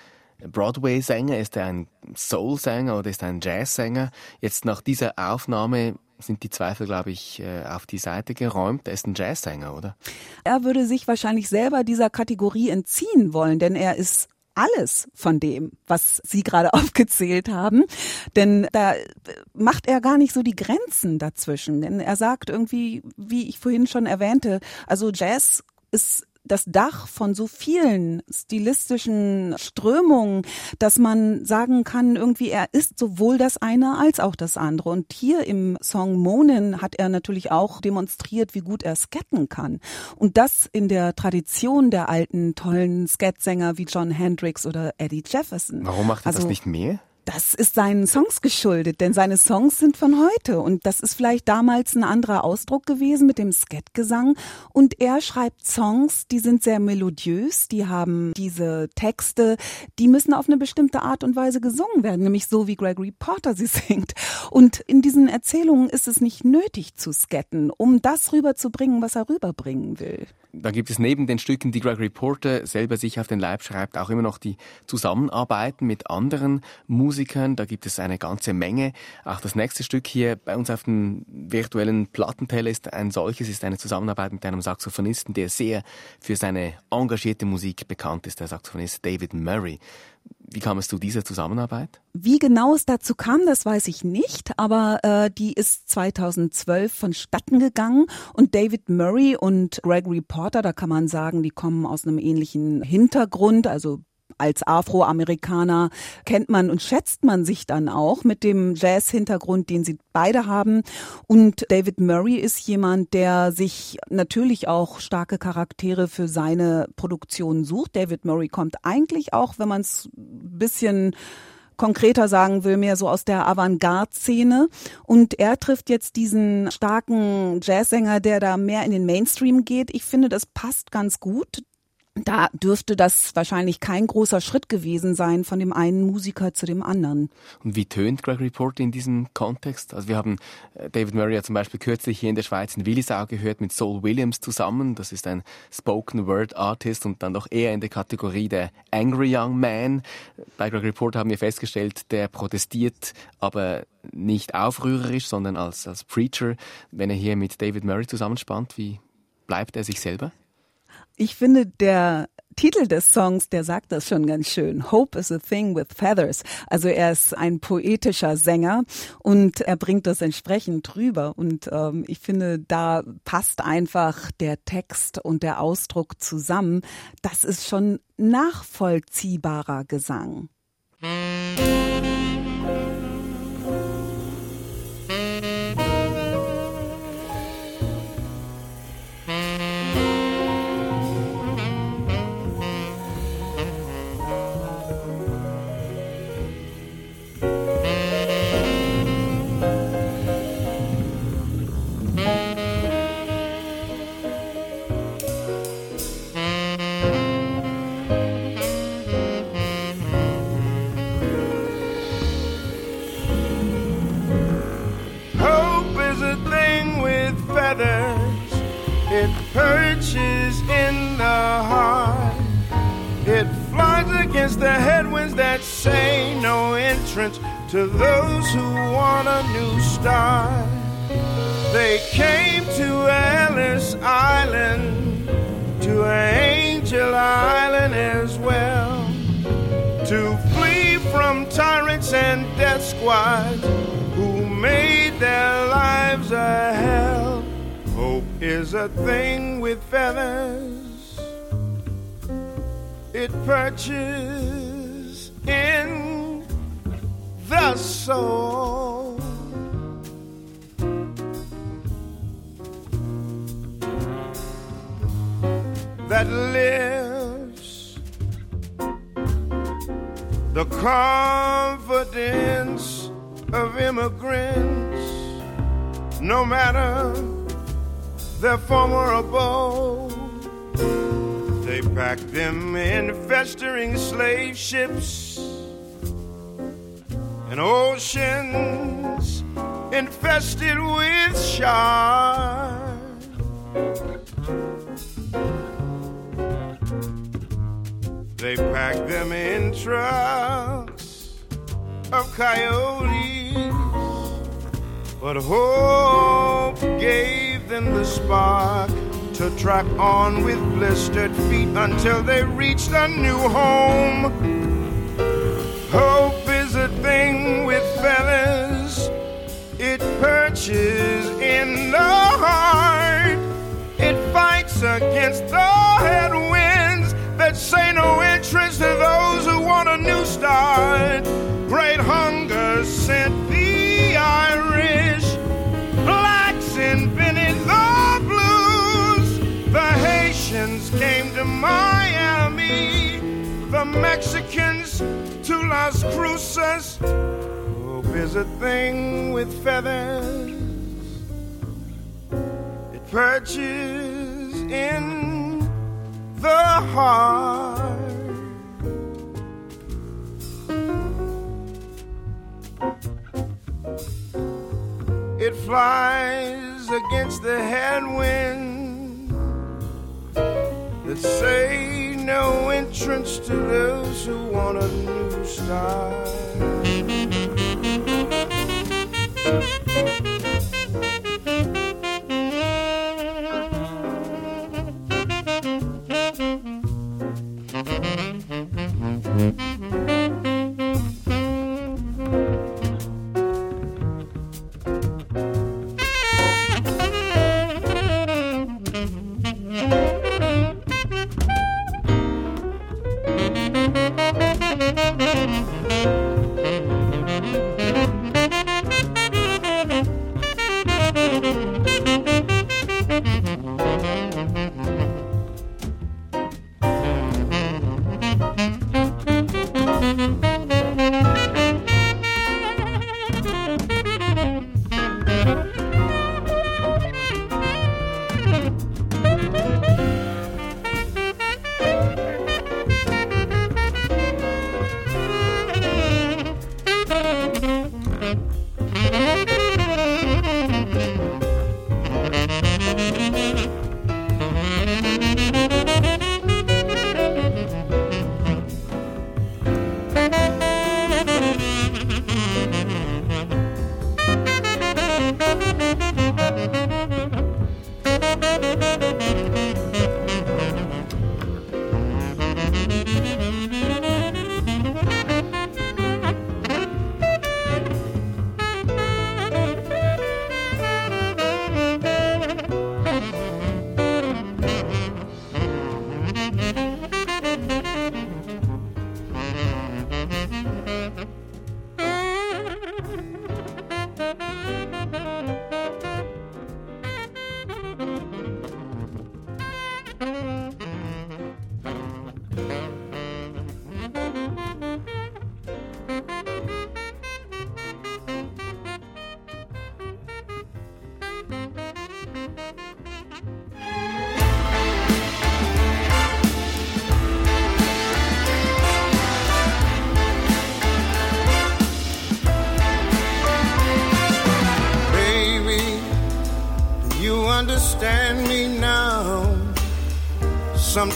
Broadway-Sänger, ist er ein Soul-Sänger oder ist er ein Jazz-Sänger? Jetzt nach dieser Aufnahme sind die Zweifel, glaube ich, äh, auf die Seite geräumt. Er ist ein Jazzsänger, oder? Er würde sich wahrscheinlich selber dieser Kategorie entziehen wollen, denn er ist alles von dem, was Sie gerade [LAUGHS] aufgezählt haben. Denn da macht er gar nicht so die Grenzen dazwischen. Denn er sagt irgendwie, wie ich vorhin schon erwähnte, also Jazz ist das Dach von so vielen stilistischen Strömungen, dass man sagen kann, irgendwie er ist sowohl das eine als auch das andere. Und hier im Song Monin hat er natürlich auch demonstriert, wie gut er sketten kann. Und das in der Tradition der alten tollen Skat-Sänger wie John Hendricks oder Eddie Jefferson. Warum macht er also, das nicht mehr? Das ist seinen Songs geschuldet, denn seine Songs sind von heute und das ist vielleicht damals ein anderer Ausdruck gewesen mit dem Skat-Gesang und er schreibt Songs, die sind sehr melodiös, die haben diese Texte, die müssen auf eine bestimmte Art und Weise gesungen werden, nämlich so wie Gregory Porter sie [LAUGHS] singt. Und in diesen Erzählungen ist es nicht nötig zu skatten, um das rüberzubringen, was er rüberbringen will. Da gibt es neben den Stücken, die Gregory Porter selber sich auf den Leib schreibt, auch immer noch die Zusammenarbeiten mit anderen Musikern. Da gibt es eine ganze Menge. Auch das nächste Stück hier bei uns auf dem virtuellen Plattenteller ist ein solches, ist eine Zusammenarbeit mit einem Saxophonisten, der sehr für seine engagierte Musik bekannt ist, der Saxophonist David Murray. Wie kam es zu dieser Zusammenarbeit? Wie genau es dazu kam, das weiß ich nicht, aber äh, die ist 2012 vonstatten gegangen und David Murray und Gregory Porter, da kann man sagen, die kommen aus einem ähnlichen Hintergrund, also als Afroamerikaner kennt man und schätzt man sich dann auch mit dem Jazz-Hintergrund, den sie beide haben. Und David Murray ist jemand, der sich natürlich auch starke Charaktere für seine Produktion sucht. David Murray kommt eigentlich auch, wenn man es bisschen konkreter sagen will, mehr so aus der Avantgarde-Szene. Und er trifft jetzt diesen starken Jazzsänger, der da mehr in den Mainstream geht. Ich finde, das passt ganz gut. Da dürfte das wahrscheinlich kein großer Schritt gewesen sein von dem einen Musiker zu dem anderen. Und wie tönt Greg Report in diesem Kontext? Also wir haben äh, David Murray ja zum Beispiel kürzlich hier in der Schweiz in Willisau gehört mit Saul Williams zusammen. Das ist ein Spoken Word Artist und dann doch eher in der Kategorie der Angry Young Man. Bei Greg Report haben wir festgestellt, der protestiert, aber nicht aufrührerisch, sondern als, als Preacher. Wenn er hier mit David Murray zusammenspannt, wie bleibt er sich selber? Ich finde, der Titel des Songs, der sagt das schon ganz schön. Hope is a thing with feathers. Also er ist ein poetischer Sänger und er bringt das entsprechend drüber. Und ähm, ich finde, da passt einfach der Text und der Ausdruck zusammen. Das ist schon nachvollziehbarer Gesang. Against the headwinds that say no entrance to those who want a new start. They came to Ellis Island, to Angel Island as well, to flee from tyrants and death squads who made their lives a hell. Hope is a thing with feathers it perches in the soul. That lives the confidence of immigrants, no matter their former abode they packed them in festering slave ships and oceans infested with sharks. They packed them in trucks of coyotes, but hope gave them the spark to track on with blistered feet until they reached a new home. Hope is a thing with feathers, it perches in the heart. It fights against the headwinds that say no entrance to those who want a new start. Great hunger sent Mexicans to Las Cruces. Hope is a thing with feathers, it perches in the heart. It flies against the headwind that say no entrance to those who want a new start.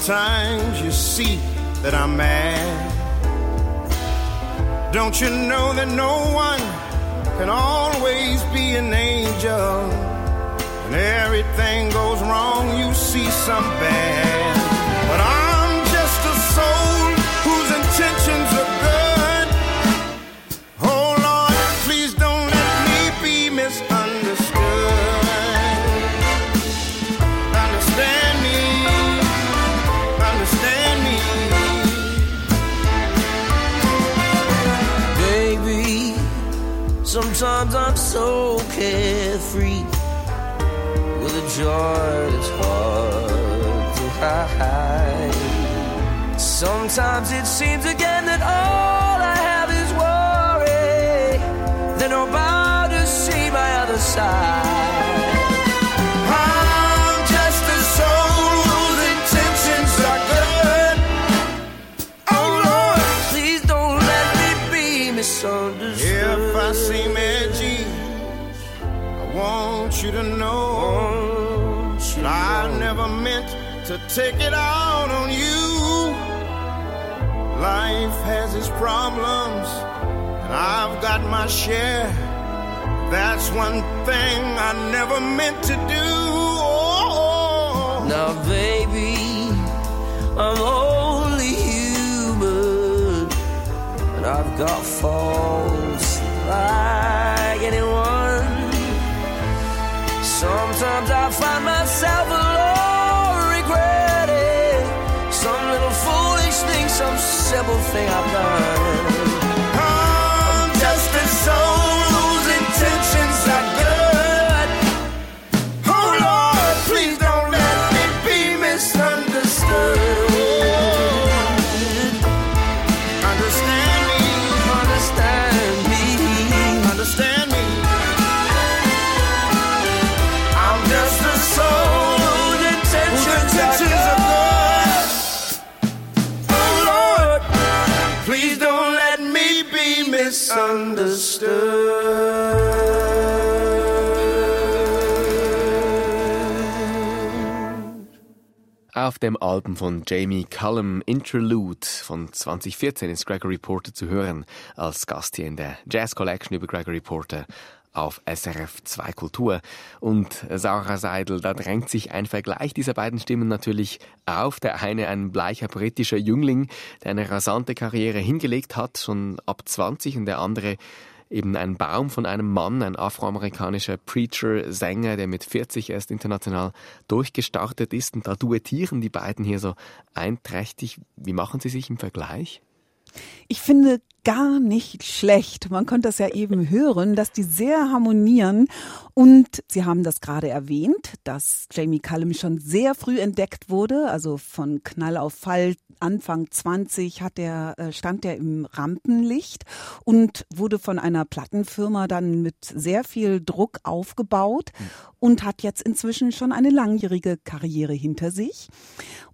Sometimes you see that I'm mad. Don't you know that no one can always be an angel? When everything goes wrong, you see some bad. But I'm just a soul whose intentions sometimes I'm so carefree with a joy that's hard to hide. Sometimes it seems again that all I have is worry. Then I'm about to see my other side. Take it out on you. Life has its problems, and I've got my share. That's one thing I never meant to do. Oh, Now, baby, I'm only human, and I've got faults like anyone. Sometimes I find myself alone some simple thing I've done. Auf dem Album von Jamie Cullum Interlude von 2014 ist Gregory Porter zu hören als Gast hier in der Jazz Collection über Gregory Porter auf SRF 2 Kultur. Und Sarah Seidel, da drängt sich ein Vergleich dieser beiden Stimmen natürlich auf. Der eine ein bleicher britischer Jüngling, der eine rasante Karriere hingelegt hat, schon ab 20, und der andere eben ein Baum von einem Mann, ein afroamerikanischer Preacher, Sänger, der mit 40 erst international durchgestartet ist. Und da duettieren die beiden hier so einträchtig. Wie machen sie sich im Vergleich? Ich finde gar nicht schlecht. Man konnte das ja eben hören, dass die sehr harmonieren. Und Sie haben das gerade erwähnt, dass Jamie Cullum schon sehr früh entdeckt wurde, also von Knall auf Fall. Anfang 20 hat der, äh, stand er im Rampenlicht und wurde von einer Plattenfirma dann mit sehr viel Druck aufgebaut und hat jetzt inzwischen schon eine langjährige Karriere hinter sich.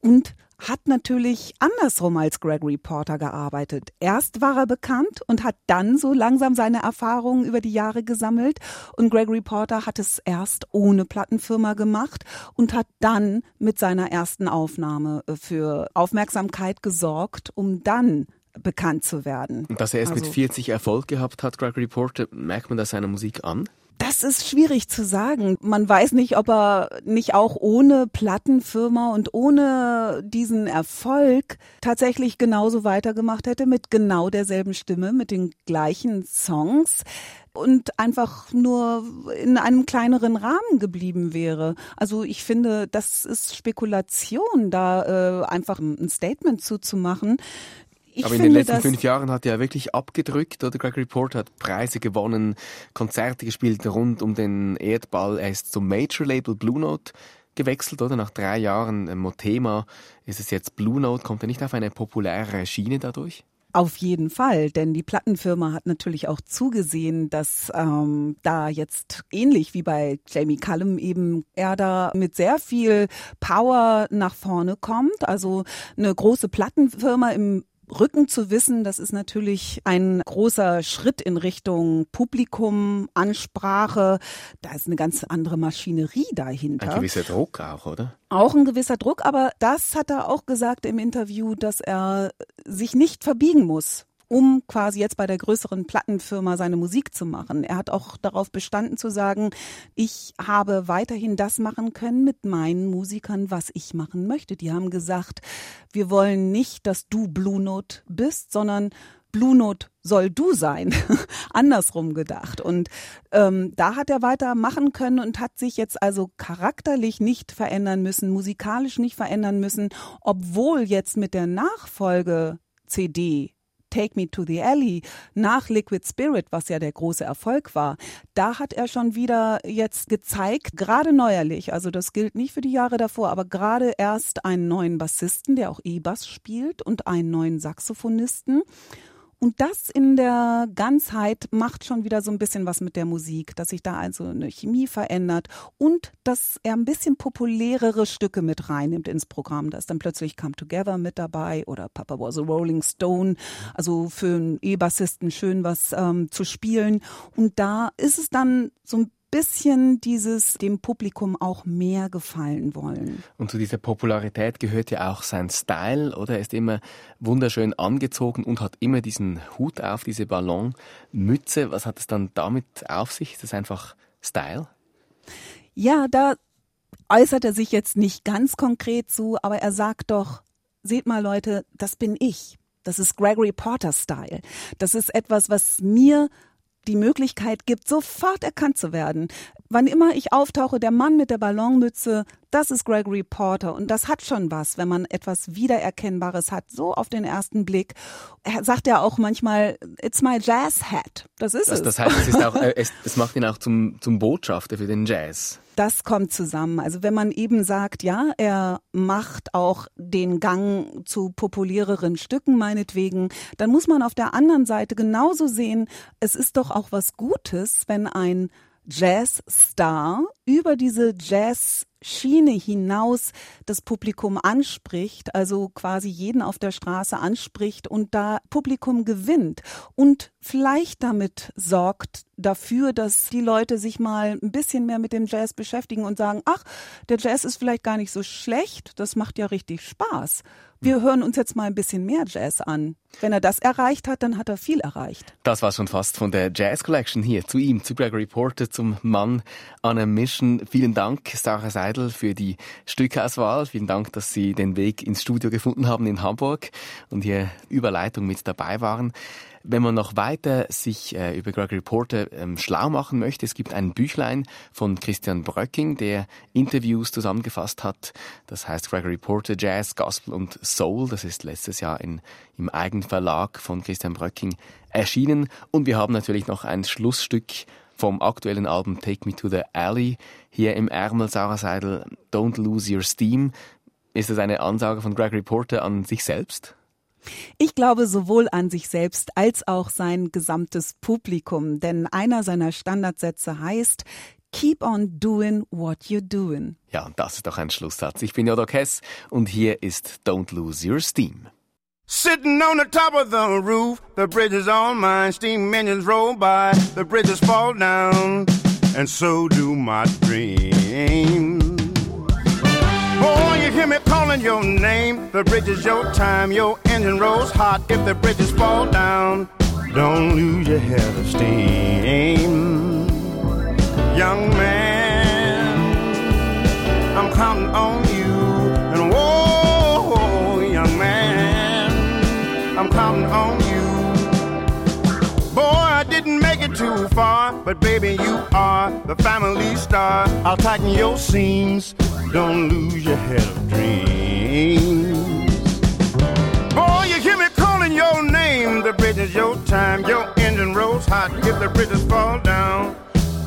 Und hat natürlich andersrum als Gregory Porter gearbeitet. Erst war er bekannt und hat dann so langsam seine Erfahrungen über die Jahre gesammelt. Und Gregory Porter hat es erst ohne Plattenfirma gemacht und hat dann mit seiner ersten Aufnahme äh, für Aufmerksamkeit gesorgt, um dann bekannt zu werden. Und dass er erst mit Also- 40 Erfolg gehabt hat, Gregory Porter, merkt man das seiner Musik an? Das ist schwierig zu sagen. Man weiß nicht, ob er nicht auch ohne Plattenfirma und ohne diesen Erfolg tatsächlich genauso weitergemacht hätte mit genau derselben Stimme, mit den gleichen Songs und einfach nur in einem kleineren Rahmen geblieben wäre. Also ich finde, das ist Spekulation, da äh, einfach ein Statement zuzumachen. Ich Aber in den letzten fünf Jahren hat er wirklich abgedrückt, oder? Greg Report hat Preise gewonnen, Konzerte gespielt rund um den Erdball. Er ist zum Major-Label Blue Note gewechselt, oder? Nach drei Jahren äh, Motema ist es jetzt Blue Note. Kommt er nicht auf eine populäre Schiene dadurch? Auf jeden Fall, denn die Plattenfirma hat natürlich auch zugesehen, dass ähm, da jetzt ähnlich wie bei Jamie Cullum eben er da mit sehr viel Power nach vorne kommt. Also eine große Plattenfirma im Rücken zu wissen, das ist natürlich ein großer Schritt in Richtung Publikum, Ansprache. Da ist eine ganz andere Maschinerie dahinter. Ein gewisser Druck auch, oder? Auch ein gewisser Druck, aber das hat er auch gesagt im Interview, dass er sich nicht verbiegen muss um quasi jetzt bei der größeren Plattenfirma seine Musik zu machen. Er hat auch darauf bestanden zu sagen, ich habe weiterhin das machen können mit meinen Musikern, was ich machen möchte. Die haben gesagt, wir wollen nicht, dass du Blue Note bist, sondern Blue Note soll du sein. [LAUGHS] Andersrum gedacht. Und ähm, da hat er weitermachen können und hat sich jetzt also charakterlich nicht verändern müssen, musikalisch nicht verändern müssen, obwohl jetzt mit der Nachfolge CD Take Me to the Alley nach Liquid Spirit, was ja der große Erfolg war, da hat er schon wieder jetzt gezeigt, gerade neuerlich, also das gilt nicht für die Jahre davor, aber gerade erst einen neuen Bassisten, der auch E-Bass spielt und einen neuen Saxophonisten. Und das in der Ganzheit macht schon wieder so ein bisschen was mit der Musik, dass sich da also eine Chemie verändert und dass er ein bisschen populärere Stücke mit reinnimmt ins Programm. Da ist dann plötzlich Come Together mit dabei oder Papa Was a Rolling Stone. Also für einen E-Bassisten schön was ähm, zu spielen. Und da ist es dann so ein bisschen dieses dem Publikum auch mehr gefallen wollen. Und zu dieser Popularität gehört ja auch sein Style, oder? Er ist immer wunderschön angezogen und hat immer diesen Hut auf, diese Ballonmütze. Was hat es dann damit auf sich? Ist das einfach Style? Ja, da äußert er sich jetzt nicht ganz konkret zu, aber er sagt doch, seht mal Leute, das bin ich. Das ist Gregory Porter Style. Das ist etwas, was mir die Möglichkeit gibt, sofort erkannt zu werden. Wann immer ich auftauche, der Mann mit der Ballonmütze, das ist Gregory Porter und das hat schon was, wenn man etwas Wiedererkennbares hat, so auf den ersten Blick. Er sagt ja auch manchmal, it's my jazz hat. Das ist das, es. Das heißt, es, ist [LAUGHS] auch, äh, es, es macht ihn auch zum, zum Botschafter für den Jazz. Das kommt zusammen. Also wenn man eben sagt, ja, er macht auch den Gang zu populäreren Stücken meinetwegen, dann muss man auf der anderen Seite genauso sehen, es ist doch auch was Gutes, wenn ein Jazzstar über diese Jazz Schiene hinaus das Publikum anspricht, also quasi jeden auf der Straße anspricht und da Publikum gewinnt und vielleicht damit sorgt dafür, dass die Leute sich mal ein bisschen mehr mit dem Jazz beschäftigen und sagen, ach, der Jazz ist vielleicht gar nicht so schlecht, das macht ja richtig Spaß wir hören uns jetzt mal ein bisschen mehr Jazz an. Wenn er das erreicht hat, dann hat er viel erreicht. Das war schon fast von der Jazz Collection hier zu ihm, zu Gregory Porter, zum Mann an a Mission. Vielen Dank, Sarah Seidel, für die Stückauswahl. Vielen Dank, dass Sie den Weg ins Studio gefunden haben in Hamburg und hier Überleitung mit dabei waren. Wenn man noch weiter sich äh, über Gregory Porter ähm, schlau machen möchte, es gibt ein Büchlein von Christian Bröcking, der Interviews zusammengefasst hat. Das heißt Gregory Porter Jazz, Gospel und Soul. Das ist letztes Jahr in, im Eigenverlag von Christian Bröcking erschienen. Und wir haben natürlich noch ein Schlussstück vom aktuellen Album Take Me to the Alley hier im Ärmel Sarah Seidel Don't Lose Your Steam. Ist das eine Ansage von Gregory Porter an sich selbst? Ich glaube sowohl an sich selbst als auch sein gesamtes Publikum, denn einer seiner Standardsätze heißt, Keep on doing what you're doing. Ja, das ist doch ein Schlusssatz. Ich bin Jodo Kess und hier ist Don't Lose Your Steam. Sitting on the top of the roof, the bridge is all mine. Steam engines roll by, the bridges fall down, and so do my dreams. Hear me calling your name. The bridge is your time. Your engine rolls hot. If the bridges fall down, don't lose your head of steam. young man. I'm counting on but baby, you are the family star. I'll tighten your seams, don't lose your head of dreams. Boy, you hear me calling your name. The bridge is your time, your engine rolls hot. If the bridges fall down,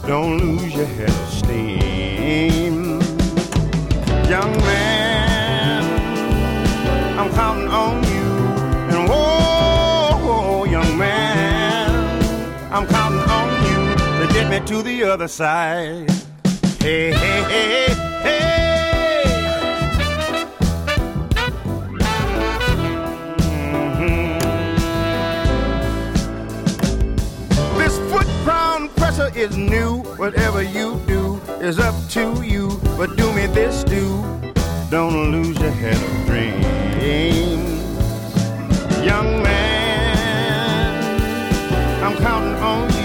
don't lose your head of steam. Young man, I'm counting on you. And whoa, me to the other side. Hey, hey, hey, hey. Mm-hmm. This foot ground pressure is new. Whatever you do is up to you. But do me this do. Don't lose your head of dreams. Young man, I'm counting on you.